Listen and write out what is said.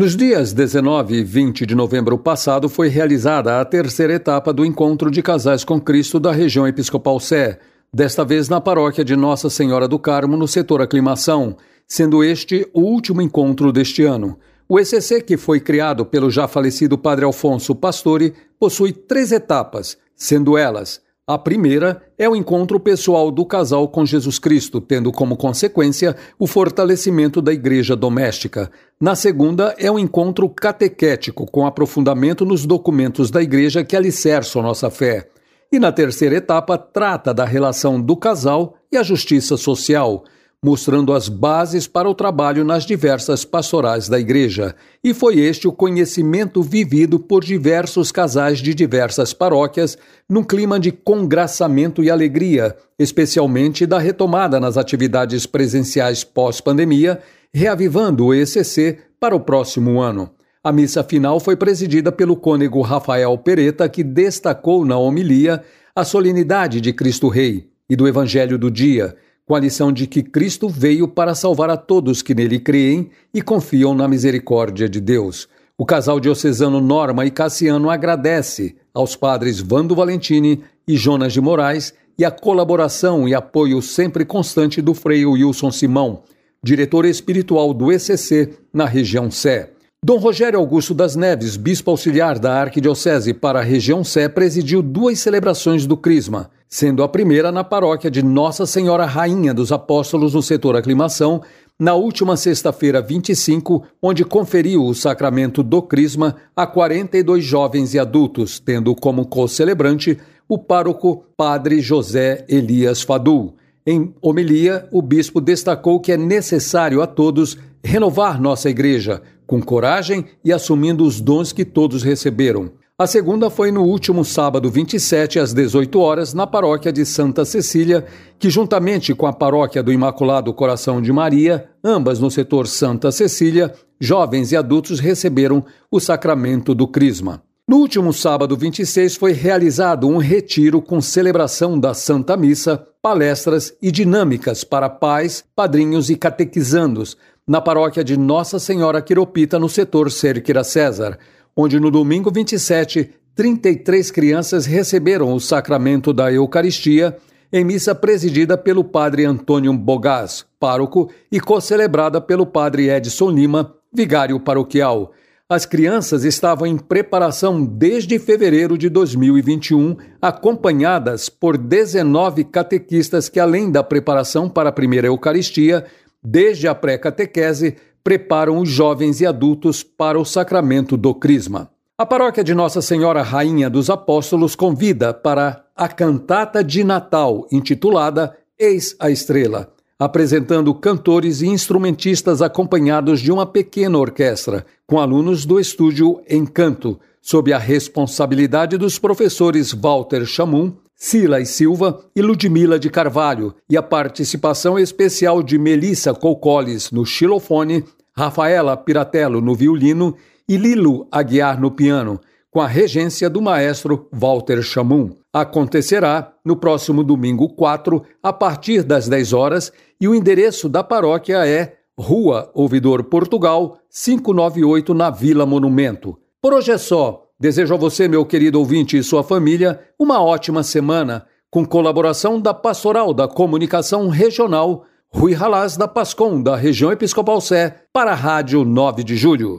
Nos dias 19 e 20 de novembro passado foi realizada a terceira etapa do Encontro de Casais com Cristo da região Episcopal Sé, desta vez na paróquia de Nossa Senhora do Carmo, no setor Aclimação, sendo este o último encontro deste ano. O ECC, que foi criado pelo já falecido Padre Alfonso Pastore, possui três etapas, sendo elas a primeira é o encontro pessoal do casal com Jesus Cristo, tendo como consequência o fortalecimento da igreja doméstica. Na segunda é o encontro catequético, com aprofundamento nos documentos da igreja que alicerçam nossa fé. E na terceira etapa trata da relação do casal e a justiça social mostrando as bases para o trabalho nas diversas pastorais da igreja. E foi este o conhecimento vivido por diversos casais de diversas paróquias, num clima de congraçamento e alegria, especialmente da retomada nas atividades presenciais pós-pandemia, reavivando o ECC para o próximo ano. A missa final foi presidida pelo cônego Rafael Pereta, que destacou na homilia a solenidade de Cristo Rei e do Evangelho do dia com a lição de que Cristo veio para salvar a todos que nele creem e confiam na misericórdia de Deus. O casal diocesano Norma e Cassiano agradece aos padres Vando Valentini e Jonas de Moraes e a colaboração e apoio sempre constante do Frei Wilson Simão, diretor espiritual do ECC na região Sé. Dom Rogério Augusto das Neves, bispo auxiliar da Arquidiocese para a região Sé, presidiu duas celebrações do Crisma sendo a primeira na paróquia de Nossa Senhora Rainha dos Apóstolos no setor aclimação, na última sexta-feira 25, onde conferiu o sacramento do Crisma a 42 jovens e adultos, tendo como co-celebrante o pároco Padre José Elias Fadu. Em homilia, o bispo destacou que é necessário a todos renovar nossa igreja, com coragem e assumindo os dons que todos receberam. A segunda foi no último sábado 27, às 18 horas, na paróquia de Santa Cecília, que, juntamente com a paróquia do Imaculado Coração de Maria, ambas no setor Santa Cecília, jovens e adultos receberam o sacramento do Crisma. No último sábado 26 foi realizado um retiro com celebração da Santa Missa, palestras e dinâmicas para pais, padrinhos e catequizandos, na paróquia de Nossa Senhora Quiropita, no setor Cerqueira César onde no domingo 27, 33 crianças receberam o sacramento da Eucaristia em missa presidida pelo padre Antônio Bogás, pároco, e co-celebrada pelo padre Edson Lima, vigário paroquial. As crianças estavam em preparação desde fevereiro de 2021, acompanhadas por 19 catequistas que, além da preparação para a primeira Eucaristia, desde a pré-catequese, preparam os jovens e adultos para o sacramento do Crisma. A paróquia de Nossa Senhora Rainha dos Apóstolos convida para a cantata de Natal, intitulada Eis a Estrela, apresentando cantores e instrumentistas acompanhados de uma pequena orquestra, com alunos do estúdio Encanto, sob a responsabilidade dos professores Walter Chamum, Sila e Silva e Ludmila de Carvalho, e a participação especial de Melissa Colcoles no xilofone, Rafaela Piratello no violino e Lilo Aguiar no piano, com a regência do maestro Walter Chamum. Acontecerá no próximo domingo 4, a partir das 10 horas, e o endereço da paróquia é Rua Ouvidor Portugal, 598, na Vila Monumento. Por hoje é só. Desejo a você, meu querido ouvinte e sua família, uma ótima semana, com colaboração da Pastoral da Comunicação Regional, Rui Ralaz da Pascom, da região Episcopal Sé, para a Rádio 9 de Julho.